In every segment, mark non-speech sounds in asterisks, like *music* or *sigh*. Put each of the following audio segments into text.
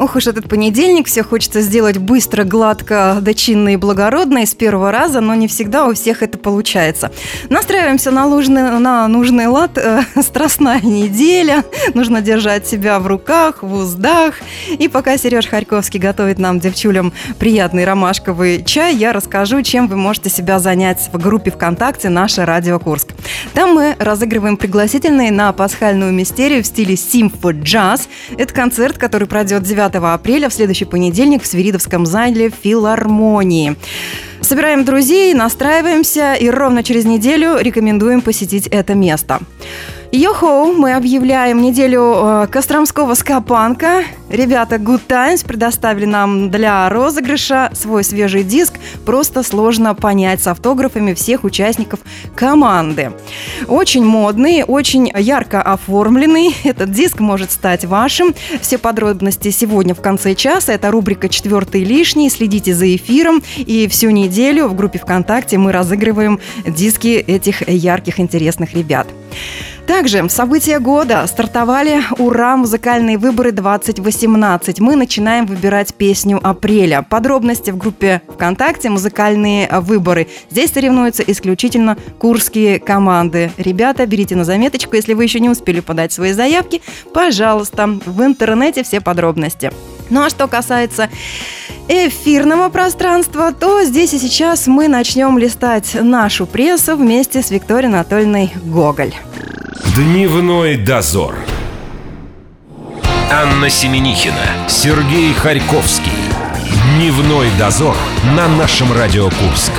Ох уж этот понедельник, все хочется сделать быстро, гладко, дочинно и благородно и с первого раза, но не всегда у всех это получается. Настраиваемся на нужный, на нужный лад, э, *laughs* страстная неделя, нужно держать себя в руках, в уздах. И пока Сереж Харьковский готовит нам, девчулям, приятный ромашковый чай, я расскажу, чем вы можете себя занять в группе ВКонтакте «Наша Радио Курск». Там мы разыгрываем пригласительные на пасхальную мистерию в стиле симфо джаз. Это концерт, который пройдет 9 апреля в следующий понедельник в Свиридовском зале филармонии. Собираем друзей, настраиваемся и ровно через неделю рекомендуем посетить это место. Йохо, мы объявляем неделю э, Костромского скопанка. Ребята Good Times предоставили нам для розыгрыша свой свежий диск. Просто сложно понять с автографами всех участников команды. Очень модный, очень ярко оформленный. Этот диск может стать вашим. Все подробности сегодня в конце часа. Это рубрика «Четвертый лишний». Следите за эфиром. И всю неделю в группе ВКонтакте мы разыгрываем диски этих ярких, интересных ребят. Также события года стартовали «Ура! Музыкальные выборы 2018». Мы начинаем выбирать песню апреля. Подробности в группе ВКонтакте «Музыкальные выборы». Здесь соревнуются исключительно курские команды. Ребята, берите на заметочку, если вы еще не успели подать свои заявки, пожалуйста, в интернете все подробности. Ну а что касается эфирного пространства, то здесь и сейчас мы начнем листать нашу прессу вместе с Викторией Анатольевной Гоголь. Дневной дозор. Анна Семенихина, Сергей Харьковский. Дневной дозор на нашем Радио Курск.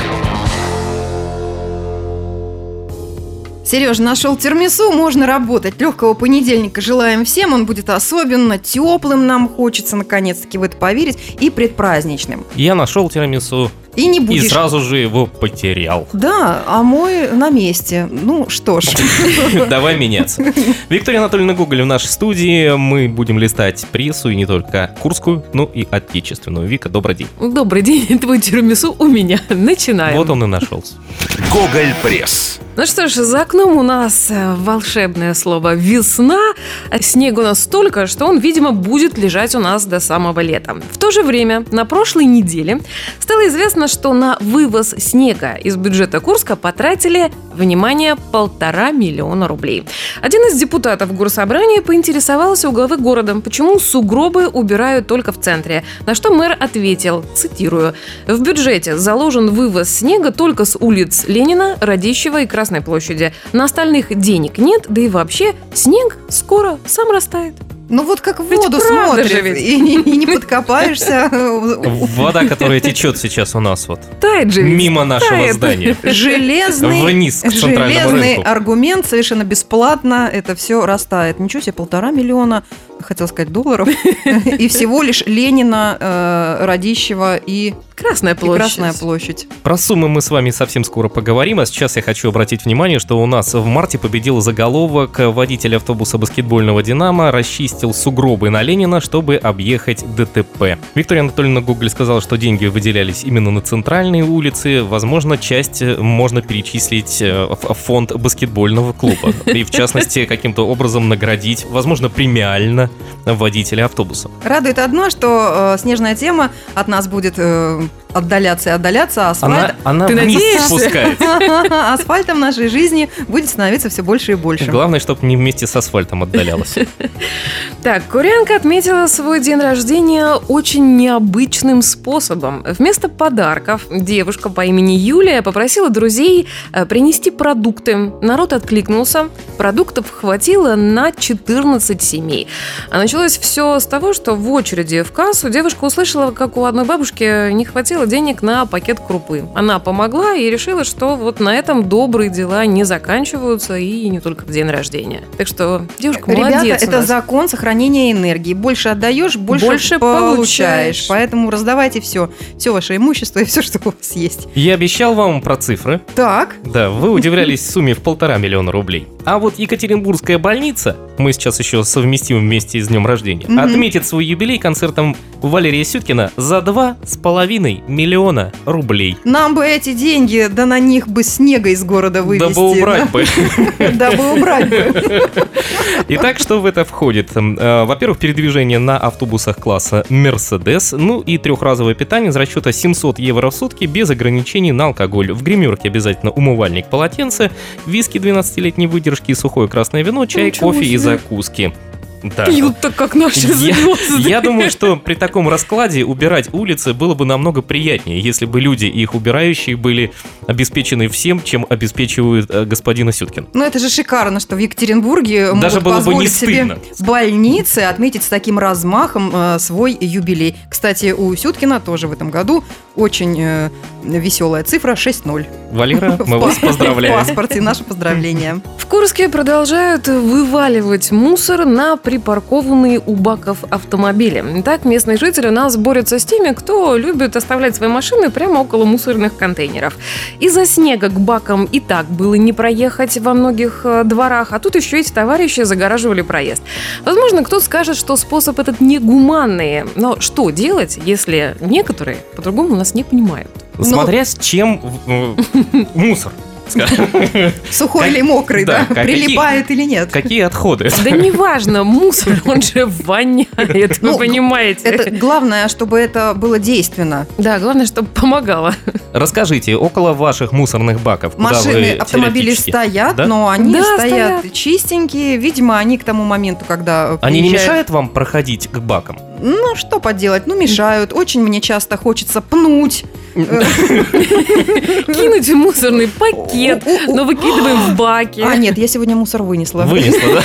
Сереж, нашел термису, можно работать. Легкого понедельника желаем всем. Он будет особенно теплым, нам хочется наконец-таки в это поверить, и предпраздничным. Я нашел тирамису. И не будешь. И сразу же его потерял. Да, а мой на месте. Ну что ж. *laughs* Давай меняться. Виктория Анатольевна Гоголь в нашей студии. Мы будем листать прессу, и не только курскую, но и отечественную. Вика, добрый день. Добрый день, *laughs* твой тирамису у меня. Начинаем. Вот он и нашелся. Гоголь Пресс. Ну что ж, за окном у нас э, волшебное слово «весна». Снега у нас столько, что он, видимо, будет лежать у нас до самого лета. В то же время, на прошлой неделе стало известно, что на вывоз снега из бюджета Курска потратили, внимание, полтора миллиона рублей. Один из депутатов горсобрания поинтересовался у главы города, почему сугробы убирают только в центре. На что мэр ответил, цитирую, «В бюджете заложен вывоз снега только с улиц Ленина, Радищева и Красной площади. На остальных денег нет, да и вообще снег скоро сам растает. Ну вот как в воду смотришь, и, не, и не подкопаешься. *laughs* Вода, которая течет сейчас у нас вот. Тает же. Мимо нашего тает. здания. *laughs* Железный, Вниз к железный рынку. аргумент, совершенно бесплатно это все растает. Ничего себе, полтора миллиона, хотел сказать, долларов. *laughs* И всего лишь Ленина, э, Радищева и, Красная и площадь. Красная площадь. Про суммы мы с вами совсем скоро поговорим, а сейчас я хочу обратить внимание, что у нас в марте победил заголовок «Водитель автобуса баскетбольного «Динамо» расчистил сугробы на Ленина, чтобы объехать ДТП». Виктория Анатольевна Гоголь сказала, что деньги выделялись именно на центральные улицы. Возможно, часть э, можно перечислить э, в фонд баскетбольного клуба. И, в частности, каким-то образом наградить, возможно, премиально водителя автобуса. Радует одно, что э, снежная тема от нас будет э, отдаляться и отдаляться, а Она, асфальт... она Ты вниз надеешься? спускает. *laughs* асфальтом в нашей жизни будет становиться все больше и больше. Главное, чтобы не вместе с асфальтом отдалялась. *laughs* Так, Курянка отметила свой день рождения очень необычным способом. Вместо подарков девушка по имени Юлия попросила друзей э, принести продукты. Народ откликнулся. Продуктов хватило на 14 семей. А началось все с того, что в очереди в кассу девушка услышала, как у одной бабушки не хватило денег на пакет крупы. Она помогла и решила, что вот на этом добрые дела не заканчиваются и не только в день рождения. Так что девушка Ребята, молодец. это нас. закон сохранения энергии. Больше отдаешь, больше, Больше получаешь. получаешь. Поэтому раздавайте все. Все ваше имущество и все, *laughs* что у вас есть. Я обещал вам про цифры. Так, Да, вы *laughs* удивлялись сумме в полтора миллиона рублей. А вот Екатеринбургская больница, мы сейчас еще совместим вместе с днем рождения, отметит свой юбилей концертом Валерия Сюткина за два с половиной миллиона рублей. Нам бы эти деньги, да на них бы снега из города вывезти. Дабы убрать бы. *laughs* Дабы убрать бы. *laughs* Итак, что в это входит? Э, Во-первых, передвижение на автобусах класса Mercedes, ну и трехразовое питание из расчета 700 евро в сутки без ограничений на алкоголь. В гримерке обязательно умывальник, полотенце, виски 12-летней выдержки, сухое красное вино, чай, кофе и закуски. Да. Пьют так, как наши Я, звезды. я думаю, что при таком раскладе убирать улицы было бы намного приятнее, если бы люди и их убирающие были обеспечены всем, чем обеспечивают э, господина Сюткин. Ну, это же шикарно, что в Екатеринбурге Даже могут было бы не позволить себе стыдно. больницы отметить с таким размахом э, свой юбилей. Кстати, у Сюткина тоже в этом году очень э, веселая цифра 6-0. Валера, *laughs* мы вас па- В поздравляем. паспорте наше поздравление. В Курске продолжают вываливать мусор на припаркованные у баков автомобили. Так, местные жители у нас борются с теми, кто любит оставлять свои машины прямо около мусорных контейнеров. Из-за снега к бакам и так было не проехать во многих э, дворах, а тут еще эти товарищи загораживали проезд. Возможно, кто скажет, что способ этот негуманный, но что делать, если некоторые по-другому нас не понимают? Смотря с чем э, *laughs* мусор. *laughs* Сухой Как- или мокрый, да, Прилипает или нет? Какие отходы? Да неважно, мусор, он же воняет, Ну, вы понимаете. Это главное, чтобы это было действенно. Да, главное, чтобы помогало. Расскажите, около ваших мусорных баков, Машины, автомобили стоят, Да? но они Да, стоят, стоят. чистенькие. Видимо, они к тому моменту, когда Они не мешают вам проходить к бакам? Ну, что поделать, ну, мешают. Очень мне часто хочется пнуть. *laughs* Кинуть в мусорный пакет, но выкидываем в баки. А, нет, я сегодня мусор вынесла. Вынесла,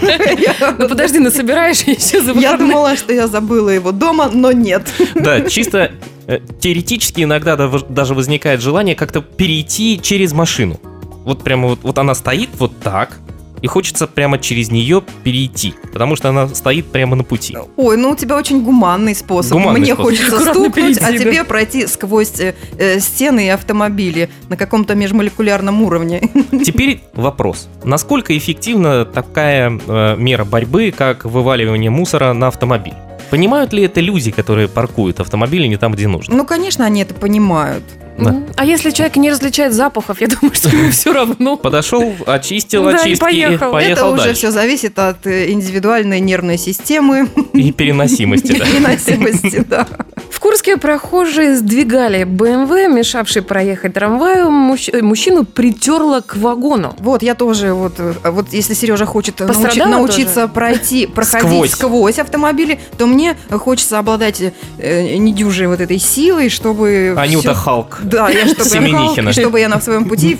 да? *laughs* Ну подожди, насобираешь еще за Я думала, что я забыла его дома, но нет. Да, чисто э, теоретически иногда даже возникает желание как-то перейти через машину. Вот прямо вот, вот она стоит вот так, и хочется прямо через нее перейти, потому что она стоит прямо на пути. Ой, ну у тебя очень гуманный способ. Гуманный Мне способ. хочется Аккуратно стукнуть, а да. тебе пройти сквозь э, э, стены и автомобили на каком-то межмолекулярном уровне. *laughs* Теперь вопрос. Насколько эффективна такая э, мера борьбы, как вываливание мусора на автомобиль? Понимают ли это люди, которые паркуют автомобили не там, где нужно? Ну, конечно, они это понимают. Да. А если человек не различает запахов, я *laughs* думаю, что ему все равно. Подошел, очистил Да, и очистки, поехал. это уже дальше. все зависит от э, индивидуальной нервной системы *laughs* И переносимости, и да. *laughs* переносимости, да. В Курске прохожие сдвигали БМВ, мешавший проехать трамваю, мужч- э, мужчину притерло к вагону. Вот, я тоже, вот, э, вот если Сережа хочет Пострадала научиться пройти, проходить Сквозь. сквозь. автомобили, то мне хочется обладать э, недюжей вот этой силой, чтобы... Анюта всё- Халк. Да, я чтобы я, чтобы я на своем пути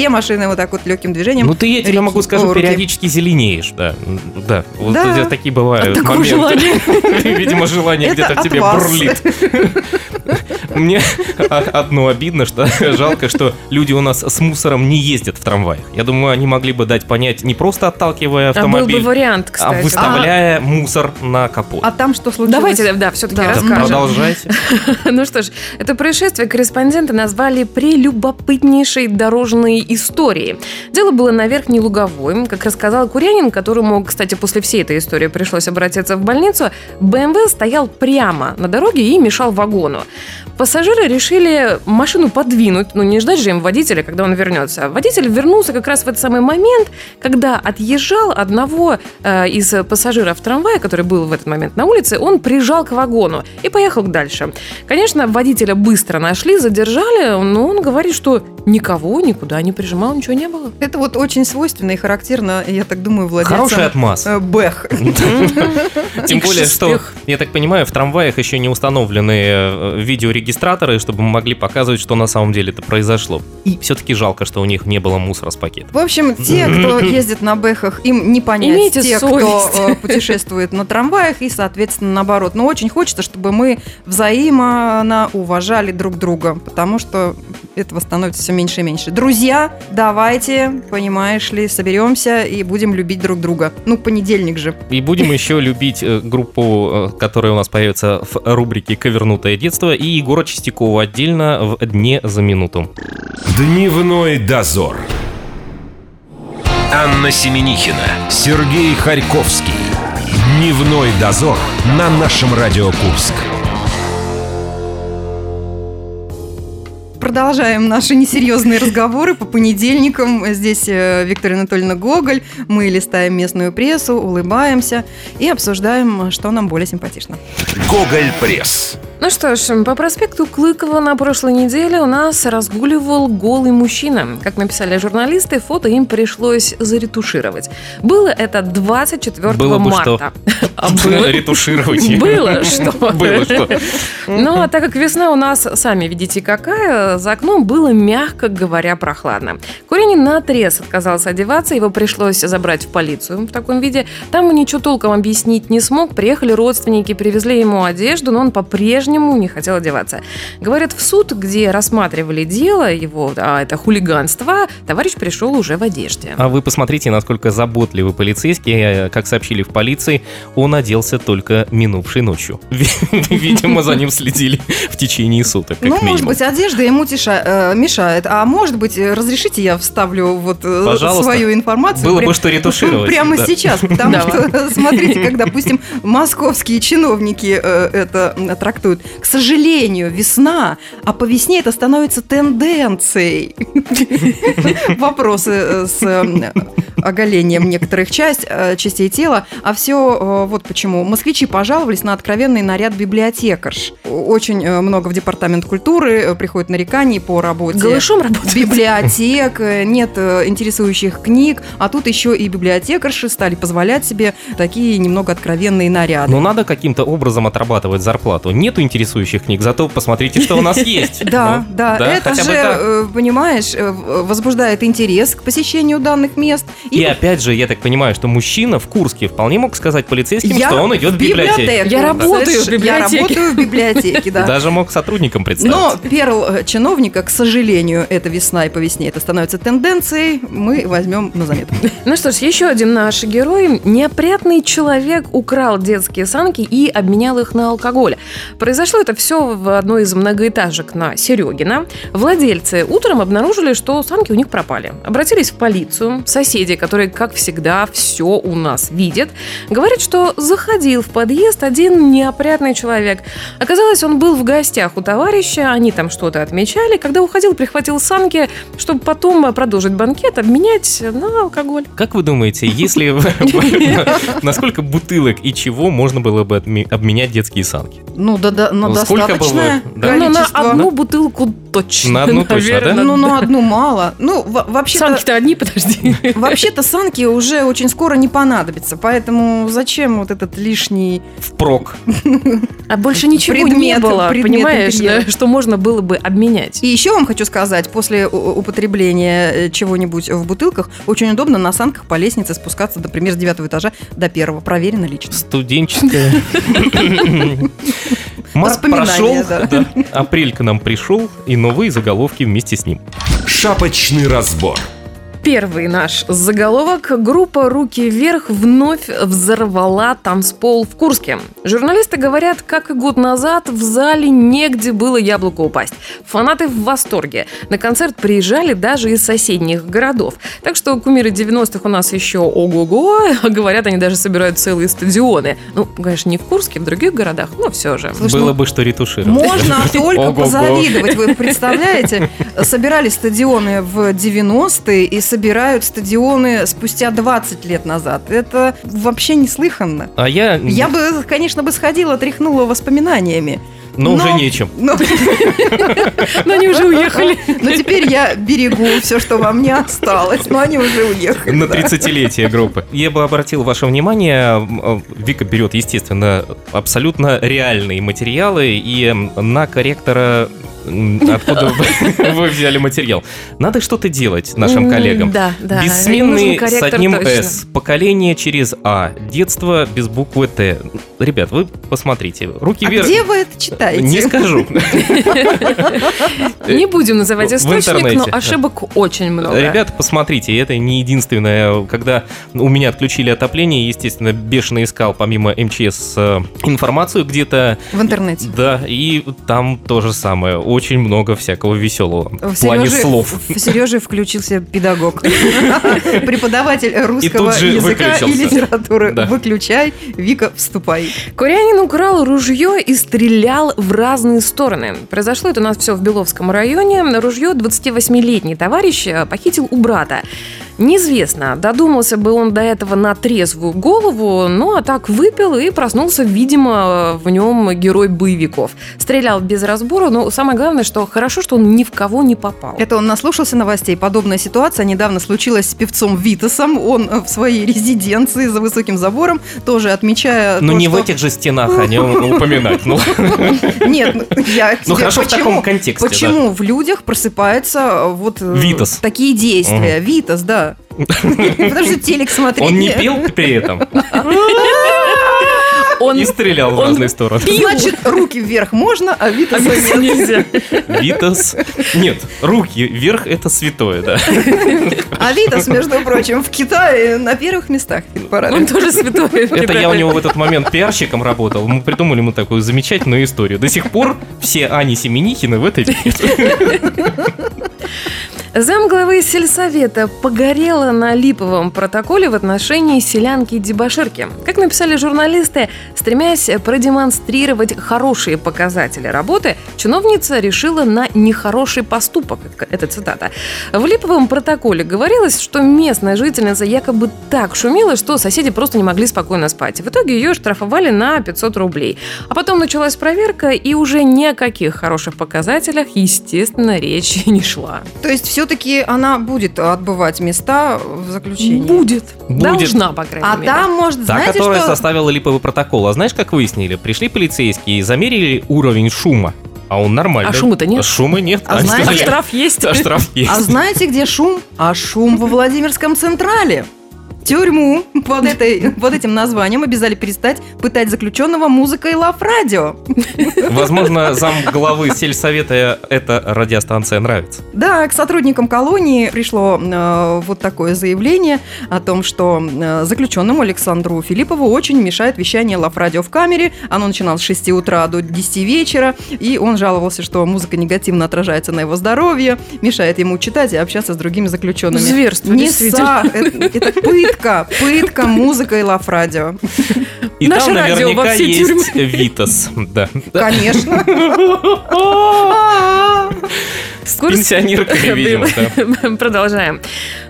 все машины вот так вот легким движением. Ну ты, я тебе могу руки. периодически зеленеешь, да. Да, вот Да. такие бывают От моменты. желания. *laughs* Видимо, желание где-то в от тебе вас. бурлит. *laughs* Мне одно обидно, что *laughs* жалко, что люди у нас с мусором не ездят в трамваях. Я думаю, они могли бы дать понять, не просто отталкивая А был автомобиль, бы вариант, а кстати. выставляя мусор на капот. А там что случилось? Давайте, да, все-таки. Да, расскажем. Продолжайте. Ну что ж, это происшествие корреспонденты назвали прелюбопытнейшей дорожной историей. Дело было на Верхней Луговой. Как рассказал Курянин, которому, кстати, после всей этой истории пришлось обратиться в больницу, БМВ стоял прямо на дороге и мешал вагону. Пассажиры решили машину подвинуть, ну не ждать же им водителя, когда он вернется. Водитель вернулся как раз в этот самый момент, когда отъезжал одного э, из пассажиров трамвая, который был в этот момент на улице, он прижал к вагону и поехал дальше. Конечно, водителя быстро нашли, задержали, но он говорит, что никого никуда не прижимал, ничего не было. Это вот очень свойственно и характерно, я так думаю, владельцам... Хороший отмаз. э, Бэх. *laughs* Тем более, что, я так понимаю, в трамваях еще не установлены э, видеорегистраторы, чтобы мы могли показывать, что на самом деле это произошло. И все-таки жалко, что у них не было мусора с пакетом. В общем, те, *laughs* кто ездит на бэхах, им не понять Имейте те, совесть. кто э, путешествует на трамваях, и, соответственно, наоборот. Но очень хочется, чтобы мы взаимно уважали друг друга, потому что этого становится все меньше и меньше. Друзья, давайте, понимаешь ли, соберемся и будем любить друг друга. Ну, понедельник же. И будем *laughs* еще любить э, группу, э, которая у нас появится в рубрике «Ковернутое детство» и Егора Чистякова отдельно в «Дне за минуту». Дневной дозор. Анна Семенихина, Сергей Харьковский. Дневной дозор на нашем Радио Курск. Продолжаем наши несерьезные разговоры по понедельникам. Здесь э, Виктория Анатольевна Гоголь. Мы листаем местную прессу, улыбаемся и обсуждаем, что нам более симпатично. Гоголь Пресс. Ну что ж, по проспекту Клыкова на прошлой неделе у нас разгуливал голый мужчина. Как написали журналисты, фото им пришлось заретушировать. Было это 24 Было бы марта. А что. *laughs* было? Ретушировать. Было что. *laughs* Было что. Ну, а так как весна у нас, сами видите, какая, за окном было, мягко говоря, прохладно. Куренин наотрез отказался одеваться, его пришлось забрать в полицию в таком виде. Там он ничего толком объяснить не смог. Приехали родственники, привезли ему одежду, но он по-прежнему не хотел одеваться. Говорят, в суд, где рассматривали дело его, а это хулиганство, товарищ пришел уже в одежде. А вы посмотрите, насколько заботливы полицейские. Как сообщили в полиции, он оделся только минувшей ночью. *laughs* Видимо, за ним следили в течение суток, как ну, может минимум. быть, одежда ему тиша- э, мешает. А может быть, э, разрешите я вставлю вот э, Пожалуйста. свою информацию? Было бы прям- что ретушировать, Прямо да. сейчас, потому *laughs* Давай. что, смотрите, как, допустим, московские чиновники э, это м, трактуют. К сожалению, весна, а по весне это становится тенденцией. *laughs* Вопросы э, с э, оголением некоторых часть, э, частей тела. А все вот почему. Москвичи пожаловались на откровенный наряд библиотекарш. Очень много в департамент культуры приходит нареканий по работе. Голышом работает? Библиотек, нет интересующих книг, а тут еще и библиотекарши стали позволять себе такие немного откровенные наряды. Но надо каким-то образом отрабатывать зарплату. Нету интересующих книг, зато посмотрите, что у нас *laughs* есть. Да, Ну, да, это хотя же, э, понимаешь, э, возбуждает интерес к посещению данных мест. И опять же, я так понимаю, что мужчина в Курске вполне мог сказать полицейским, что он идет в библиотеку. Я работаю в библиотеке. Я работаю в библиотеке, да. Даже мог сотрудникам представить. Но перл э, чиновника, к сожалению, это весна и по весне это становится тенденцией, мы возьмем на заметку. *laughs* Ну что ж, еще один наш герой. Неопрятный человек украл детские санки и обменял их на алкоголь. Произошло это все в одной из многоэтажек на Серегина. Владельцы утром обнаружили, что санки у них пропали. Обратились в полицию. Соседи, которые, как всегда, все у нас видят, говорят, что заходил в подъезд один неопрятный человек. Оказалось, он был в гостях у товарища, они там что-то отмечали. Когда уходил, прихватил санки, чтобы потом продолжить банкет, обменять на алкоголь. Как вы думаете, если *laughs* *laughs* на сколько бутылок и чего можно было бы обменять детские санки? Ну, да, да, но Ну, сколько достаточное было? Да. Ну, на одну бутылку точно. На одну точно, наверное. да? Ну, на одну мало. Ну, во- вообще-то... Санки-то одни, подожди. *laughs* Вообще-то санки уже очень скоро не понадобятся, поэтому зачем вот этот лишний... Впрок. А больше ничего не Предмет- было, предмет понимаешь, да, что можно было бы обменять. И еще вам хочу сказать, после употребления э, чего-нибудь в бутылках, очень удобно на санках по лестнице спускаться, например, с девятого этажа до первого. Проверено лично. Студенческая. *laughs* Март прошел, да. да. апрель к нам пришел, и новые заголовки вместе с ним. Шапочный разбор. Первый наш заголовок. Группа «Руки вверх» вновь взорвала танцпол в Курске. Журналисты говорят, как и год назад, в зале негде было яблоко упасть. Фанаты в восторге. На концерт приезжали даже из соседних городов. Так что кумиры 90-х у нас еще ого-го. А Говорят, они даже собирают целые стадионы. Ну, конечно, не в Курске, в других городах, но все же. Слушай, Было ну, бы что ретушировать. Можно *laughs* только позавидовать, вы представляете? Собирали стадионы в 90-е и собирают стадионы спустя 20 лет назад. Это вообще неслыханно. А я, Я бы, конечно, бы сходила, тряхнула воспоминаниями. но уже нечем. Но, *laughs* Но они уже уехали. но теперь я берегу все, что во мне осталось. Но они уже уехали. На да. 30-летие группы. Я бы обратил ваше внимание, э, Вика берет, естественно, абсолютно реальные материалы, и на корректора, откуда *laughs* вы- взяли материал, надо что-то делать нашим коллегам. Да, да. Бессменный Нужен с одним. «С», поколение через «А», детство без буквы «Т». Ребят, вы посмотрите, руки А вверх. где вы это читаете? Не скажу. *laughs* Не будем называть источник, но ошибок очень много. Ребята, посмотрите, это не единственное. Когда у меня отключили отопление, естественно, бешено искал помимо МЧС э, информацию где-то. В интернете. Да, и там то же самое. Очень много всякого веселого в, В плане слов. В Сереже включился педагог. *laughs* Преподаватель русского языка и литературы. Выключай, Вика, вступай. Курянин украл ружье и стрелял в разные стороны. Произошло это у нас все в Беловском районе. Ружье 28-летний товарищ э, похитил у брата. Неизвестно, додумался бы он до этого на трезвую голову, ну а так выпил и проснулся, видимо, в нем герой боевиков. Стрелял без разбора, но самое главное, что хорошо, что он ни в кого не попал. Это он наслушался новостей. Подобная ситуация недавно случилась с певцом Витасом. Он э, в своей резиденции за высоким забором, тоже отмечая Но то, не в что- этих же стенах о нем упоминать. Ну, *laughs* Нет, ну, я ну хорошо в почему- таком контексте. Почему в людях просыпаются э, вот э, такие действия? Витас, да. *laughs* Потому что телек смотреть. Он не пел при этом *laughs* Он и стрелял в разные стороны. Значит, руки вверх можно, а Витаса нет. нельзя. Витас. Нет, руки вверх это святое, да. А Витас, между прочим, в Китае на первых местах. Он тоже святой. Это я у него в этот момент пиарщиком работал. Мы придумали ему такую замечательную историю. До сих пор все Ани Семенихины в этой Замглавы сельсовета погорела на липовом протоколе в отношении селянки Дебаширки. Как написали журналисты, стремясь продемонстрировать хорошие показатели работы, чиновница решила на нехороший поступок. Это цитата. В липовом протоколе говорилось, что местная жительница якобы так шумела, что соседи просто не могли спокойно спать. В итоге ее штрафовали на 500 рублей. А потом началась проверка, и уже ни о каких хороших показателях, естественно, речи *laughs* не шла. То есть все-таки она будет отбывать места в заключении. Будет. Будет. Должна, по крайней А мере. там, может, Та, знаете, которая что... составила липовый протокол. А знаешь, как выяснили? Пришли полицейские и замерили уровень шума. А он нормальный. А шума-то нет? А шума нет. А Они знаете- А штраф есть? «Да, штраф есть. А знаете, где шум? А шум во Владимирском Централе. Тюрьму под, этой, под этим названием обязали перестать пытать заключенного музыкой Лав Радио. Возможно, зам главы сельсовета эта радиостанция нравится. Да, к сотрудникам колонии пришло э, вот такое заявление о том, что э, заключенному Александру Филиппову очень мешает вещание Лав Радио в камере. Оно начиналось с 6 утра до 10 вечера, и он жаловался, что музыка негативно отражается на его здоровье, мешает ему читать и общаться с другими заключенными. Зверство, Не са, это, это пытка, пытка музыкой Лав Радио. И Наше там радио во наверняка все есть Витас. Да. Конечно. С пенсионерками, видимо. *laughs* Продолжаем.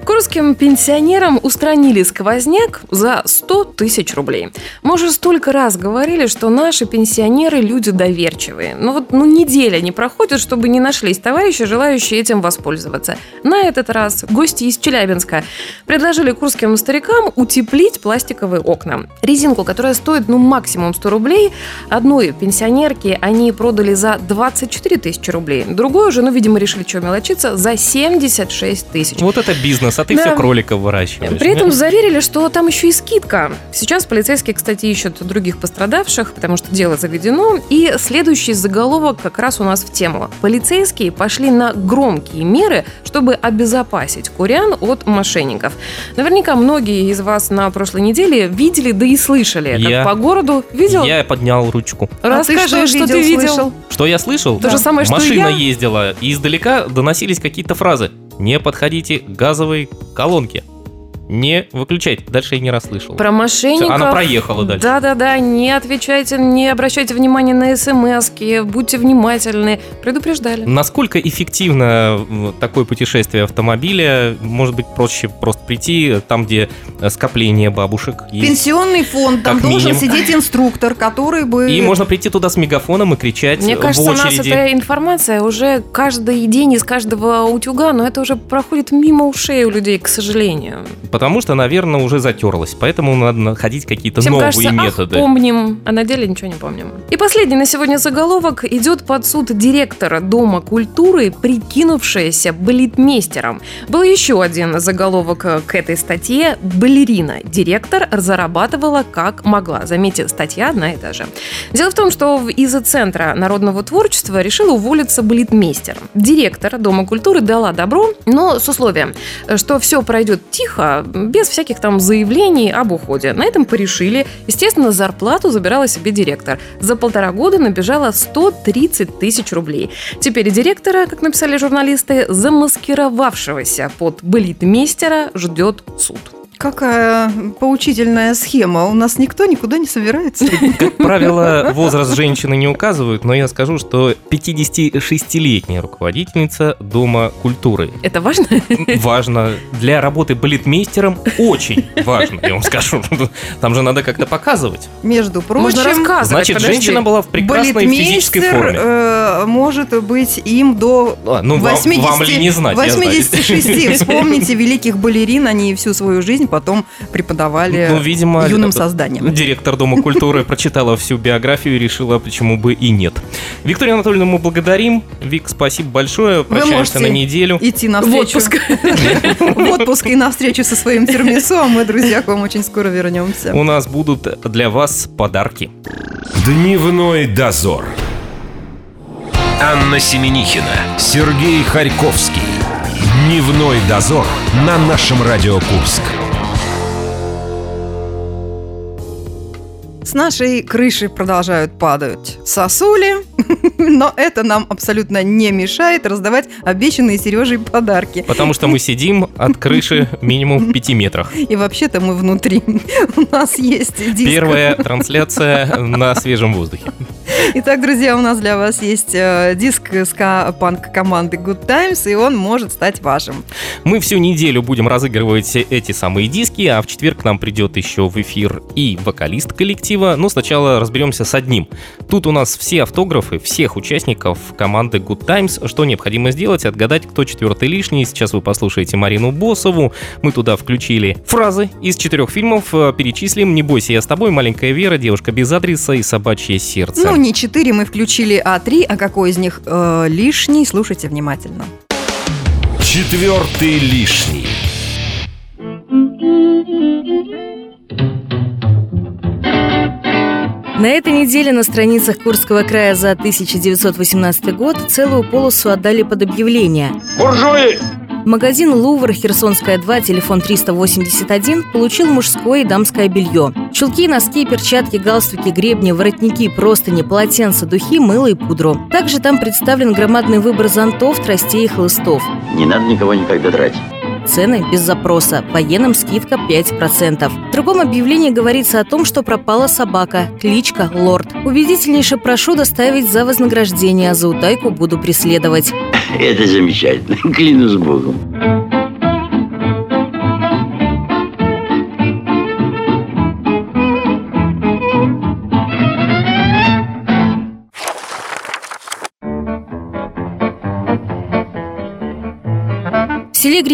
Курским пенсионерам устранили сквозняк за 100 тысяч рублей. Мы уже столько раз говорили, что наши пенсионеры люди доверчивые. Ну вот ну, неделя не проходит, чтобы не нашлись товарищи, желающие этим воспользоваться. На этот раз гости из Челябинска предложили курским старикам утеплить пластиковые окна. Резинку, которая стоит ну максимум 100 рублей, одной пенсионерке они продали за 24 тысячи рублей. Другую же, ну, видимо, решили, что мелочиться, за 76 тысяч. Вот это бизнес, а ты Да. все кроликов выращиваешь. При этом заверили, что там еще и скидка. Сейчас полицейские, кстати, ищут других пострадавших, потому что дело заведено. И следующий заголовок как раз у нас в тему. Полицейские пошли на громкие меры, чтобы обезопасить курян от мошенников. Наверняка многие из вас на прошлой неделе видели, да и слышали, как Я- по городу видел. Я поднял ручку. А ты Расскажи, что, ты видел. слышал? Что я слышал? То же самое, что и Машина я. ездила, и издалека доносились какие-то фразы. Не подходите к газовой колонке. Не выключайте. Дальше я не расслышал. Про мошенников. Она проехала дальше. Да-да-да, не отвечайте, не обращайте внимания на смс будьте внимательны. Предупреждали. Насколько эффективно м, такое путешествие автомобиля? Может быть, проще просто прийти там, где э, скопление бабушек есть. Пенсионный фонд, там Как должен минимум. сидеть инструктор, который бы... И можно прийти туда с мегафоном и кричать Мне в кажется, у нас эта информация уже каждый день из каждого утюга, но это уже проходит мимо ушей у людей, к сожалению. Потому что, наверное, уже затерлась. Поэтому надо находить какие-то Всем новые кажется, методы. ах, помним, а на деле ничего не помним. И последний на сегодня заголовок идет под суд директора Дома культуры, прикинувшаяся балетмейстером. Был еще один заголовок э, к этой статье. Балерина. Директор зарабатывала как могла. Заметьте, статья одна и та же. Дело в том, что из-за Центра народного творчества решил уволиться балетмейстер. Директор Дома культуры дала добро, но с условием, что все пройдет тихо, без всяких там заявлений об уходе. На этом порешили. Естественно, зарплату забирала себе директор. За полтора года набежала 130 тысяч рублей. Теперь директора, как написали журналисты, замаскировавшегося под балетмейстера ждет суд. Какая поучительная схема. У нас никто никуда не собирается. Как правило, возраст женщины не указывают, но я скажу, что 56-летняя руководительница Дома культуры. Это важно? Важно. Для работы балетмейстером очень важно, я вам скажу. Там же надо как-то показывать. Между прочим, Можно рассказывать. Значит, подожди. женщина была в прекрасной физической балетмейстер, форме. э, может быть им до А, Ну, вам, 80, вам ли не знать, я знаю. 86. Вспомните великих балерин, они всю свою жизнь потом преподавали Ну, видимо, юным созданиям. Директор Дома культуры прочитала всю биографию и решила, почему бы и нет. Викторию Анатольевну мы благодарим. Вик, спасибо большое. Прощаемся на неделю. Идти В навстречу. отпуск. В отпуск и навстречу со своим термису, а мы, друзья, к вам очень скоро вернемся. У нас будут для вас подарки. Дневной дозор. Анна Семенихина, Сергей Харьковский. Дневной дозор на нашем Радио Курск. С нашей крыши продолжают падать сосули, *laughs* *laughs* но это нам абсолютно не мешает раздавать обещанные Сережей подарки. Потому что мы сидим от крыши *laughs* минимум в 5 метрах. И вообще-то мы внутри. *laughs* У нас есть диск. Первая трансляция на свежем воздухе. Итак, друзья, у нас для вас есть э, диск ска-панк команды Good Times, и он может стать вашим. Мы всю неделю будем разыгрывать эти самые диски, а в четверг к нам придет еще в эфир и вокалист коллектива. Но сначала разберемся с одним. Тут у нас все автографы всех участников команды Good Times. Что необходимо сделать? Отгадать, кто четвертый лишний. Сейчас вы послушаете Марину Босову. Мы туда включили фразы из четырех фильмов. Э, Перечислим «Не бойся, я с тобой», «Маленькая Вера», «Девушка без адреса» и «Собачье сердце». Ну, не четыре мы включили, а три. А какой из них э, лишний? Слушайте внимательно. Четвертый лишний. На этой неделе на страницах Курского края за 1918 год целую полосу отдали под объявление. Буржуи! Магазин «Лувр», Херсонская 2, телефон 381, получил мужское и дамское белье. Чулки, носки, перчатки, галстуки, гребни, воротники, простыни, полотенца, духи, мыло и пудру. Также там представлен громадный выбор зонтов, тростей и хлыстов. Не надо никого никогда драть. Цены без запроса. Военным скидка 5%. В другом объявлении говорится о том, что пропала собака. Кличка Лорд. Убедительнейше прошу доставить за вознаграждение, а за утайку буду преследовать. *laughs* Это замечательно. Клянусь Богом.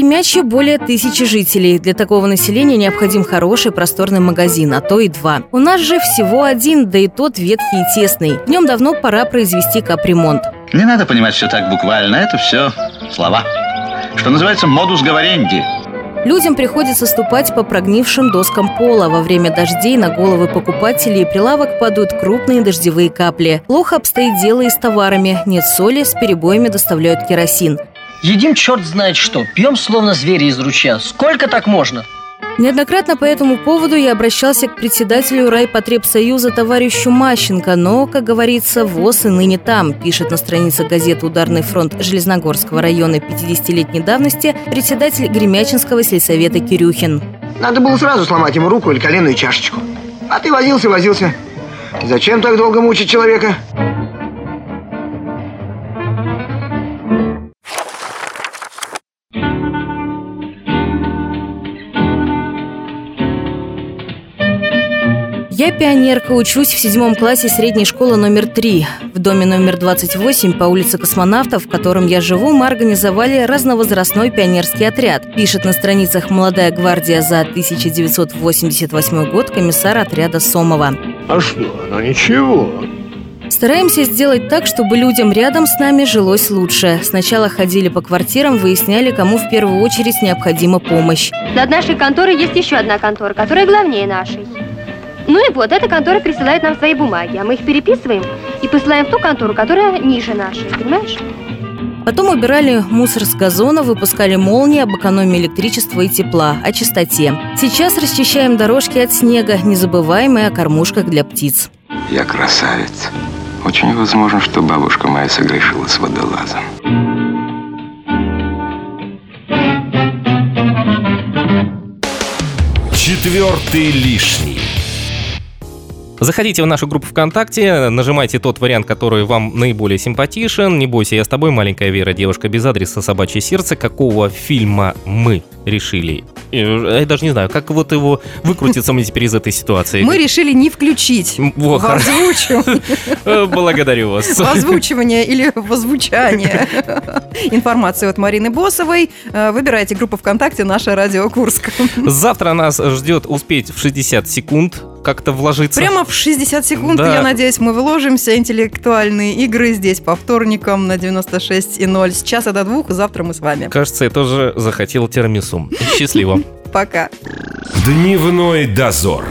Гремячье более тысячи жителей. Для такого населения необходим хороший просторный магазин, а то и два. У нас же всего один, да и тот ветхий и тесный. В нем давно пора произвести капремонт. Не надо понимать все так буквально, это все слова. Что называется модус говоренди. Людям приходится ступать по прогнившим доскам пола. Во время дождей на головы покупателей и прилавок падают крупные дождевые капли. Плохо обстоит дело и с товарами. Нет соли, с перебоями доставляют керосин. Едим черт знает что, пьем словно звери из ручья. Сколько так можно? Неоднократно по этому поводу я обращался к председателю райпотребсоюза товарищу Мащенко, но, как говорится, ВОЗ и ныне там, пишет на странице газеты «Ударный фронт» Железногорского района 50-летней давности председатель Гремячинского сельсовета Кирюхин. Надо было сразу сломать ему руку или коленную чашечку. А ты возился, возился. Зачем так долго мучить человека? Я пионерка, учусь в седьмом классе средней школы номер три. В доме номер 28 по улице Космонавтов, в котором я живу, мы организовали разновозрастной пионерский отряд. Пишет на страницах «Молодая гвардия» за 1988 год комиссар отряда Сомова. А что, ну ничего. Стараемся сделать так, чтобы людям рядом с нами жилось лучше. Сначала ходили по квартирам, выясняли, кому в первую очередь необходима помощь. Над нашей конторой есть еще одна контора, которая главнее нашей. Ну и вот, эта контора присылает нам свои бумаги, а мы их переписываем и посылаем в ту контору, которая ниже нашей, понимаешь? Потом убирали мусор с газона, выпускали молнии об экономии электричества и тепла, о чистоте. Сейчас расчищаем дорожки от снега, не забываем и о кормушках для птиц. Я красавец. Очень возможно, что бабушка моя согрешила с водолазом. Четвертый лишний. Заходите в нашу группу ВКонтакте, нажимайте тот вариант, который вам наиболее симпатичен. Не бойся, я с тобой, маленькая Вера, девушка без адреса «Собачье сердце». Какого фильма мы решили? Я даже не знаю, как вот его выкрутиться мне теперь из этой ситуации. Мы решили не включить Во, в озвучивание. Э, Благодарю вас. В озвучивание или в озвучание информации от Марины Босовой. Э, Выбирайте группу ВКонтакте «Наша радио Курск». Завтра нас ждет успеть в 60 секунд как-то вложиться. Прямо в 60 секунд, Да. я надеюсь, мы выложимся. Интеллектуальные игры здесь по вторникам на 96 и 0. С часа до двух. Завтра мы с вами. Кажется, я тоже захотел тирамису. Счастливо. *laughs* Пока. Дневной дозор.